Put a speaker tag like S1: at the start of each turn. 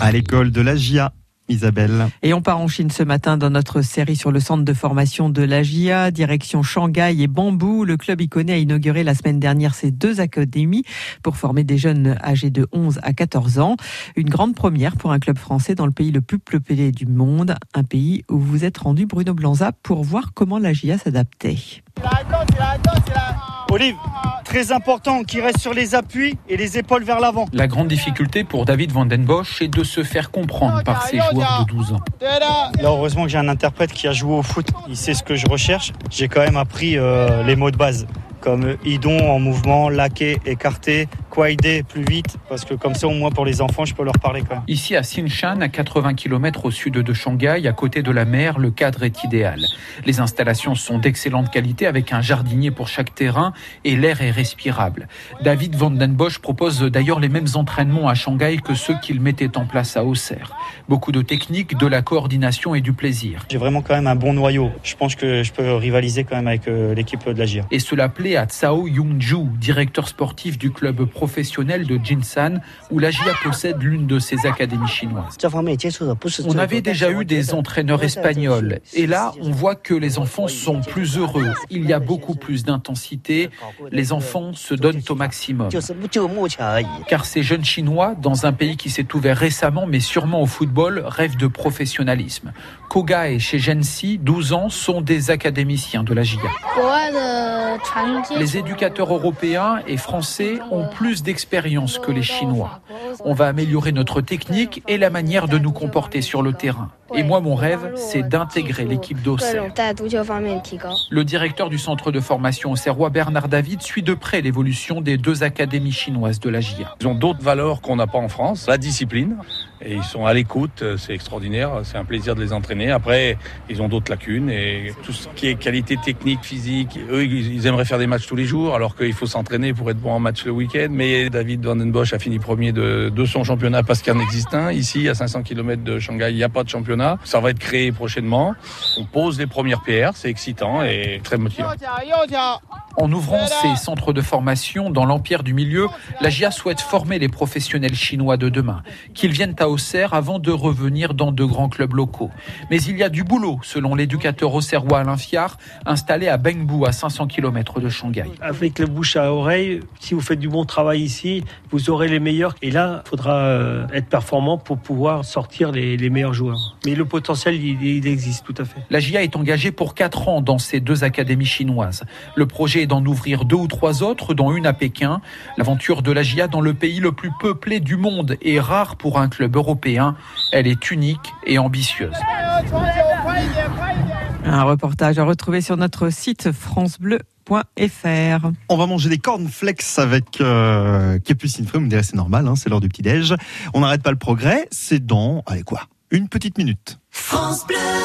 S1: À l'école de la GIA. Isabelle.
S2: Et on part en Chine ce matin dans notre série sur le centre de formation de la GIA, direction Shanghai et Bambou. Le club iconé a inauguré la semaine dernière ses deux académies pour former des jeunes âgés de 11 à 14 ans. Une grande première pour un club français dans le pays le plus peuplé du monde, un pays où vous êtes rendu Bruno Blanza pour voir comment la GIA s'adaptait.
S3: Olive, très important, qui reste sur les appuis et les épaules vers l'avant.
S4: La grande difficulté pour David Van Den Bosch est de se faire comprendre par ses joueurs de 12 ans.
S3: Là, heureusement que j'ai un interprète qui a joué au foot. Il sait ce que je recherche. J'ai quand même appris euh, les mots de base comme idon en mouvement, laqué, écarté, quaidé plus vite, parce que comme ça au moins pour les enfants je peux leur parler quand même.
S4: Ici à Xinshan, à 80 km au sud de Shanghai, à côté de la mer, le cadre est idéal. Les installations sont d'excellente qualité avec un jardinier pour chaque terrain et l'air est respirable. David Van Den Bosch propose d'ailleurs les mêmes entraînements à Shanghai que ceux qu'il mettait en place à Auxerre. Beaucoup de technique, de la coordination et du plaisir.
S3: J'ai vraiment quand même un bon noyau. Je pense que je peux rivaliser quand même avec euh, l'équipe de la GIA.
S4: Et cela plaît à Tsao Yongju, directeur sportif du club professionnel de Jinsan, où la GIA possède l'une de ses académies chinoises. On avait déjà eu des entraîneurs espagnols, et là, on voit que les enfants sont plus heureux. Il y a beaucoup plus d'intensité. Les enfants se donnent au maximum. Car ces jeunes Chinois, dans un pays qui s'est ouvert récemment, mais sûrement au football, rêvent de professionnalisme. Koga et chez Gensi, 12 ans, sont des académiciens de la GIA. Les éducateurs européens et français ont plus d'expérience que les Chinois. On va améliorer notre technique et la manière de nous comporter sur le terrain. Et moi, mon rêve, c'est d'intégrer l'équipe d'Auxerre. Le directeur du centre de formation auxerrois, Bernard David, suit de près l'évolution des deux académies chinoises de la GIA.
S5: Ils ont d'autres valeurs qu'on n'a pas en France. La discipline, et ils sont à l'écoute, c'est extraordinaire, c'est un plaisir de les entraîner. Après, ils ont d'autres lacunes et tout ce qui est qualité technique, physique, eux, ils aimeraient faire des matchs tous les jours, alors qu'il faut s'entraîner pour être bon en match le week-end. Mais David Van Den Bosch a fini premier de, de son championnat parce qu'il y en existe un. Ici, à 500 km de Shanghai, il n'y a pas de championnat. Ça va être créé prochainement. On pose les premières pierres, c'est excitant et très motivant.
S4: En ouvrant ces centres de formation dans l'empire du milieu, la GIA souhaite former les professionnels chinois de demain, qu'ils viennent à Auxerre avant de revenir dans de grands clubs locaux. Mais il y a du boulot, selon l'éducateur auxerrois Alain Fiard, installé à Bengbu, à 500 km de Shanghai.
S6: Avec le bouche à oreille, si vous faites du bon travail ici, vous aurez les meilleurs. Et là, il faudra euh, être performant pour pouvoir sortir les, les meilleurs joueurs. Mais le potentiel, il, il, existe tout à fait.
S4: La GIA est engagée pour 4 ans dans ces deux académies chinoises. Le projet est d'en ouvrir deux ou trois autres, dont une à Pékin. L'aventure de la GIA dans le pays le plus peuplé du monde est rare pour un club européen. Elle est unique et ambitieuse.
S2: Un reportage à retrouver sur notre site francebleu.fr.
S1: On va manger des cornflakes avec euh, Capucine Frum, vous me c'est normal, hein, c'est l'heure du petit-déj. On n'arrête pas le progrès, c'est dans, allez quoi, une petite minute. France Bleu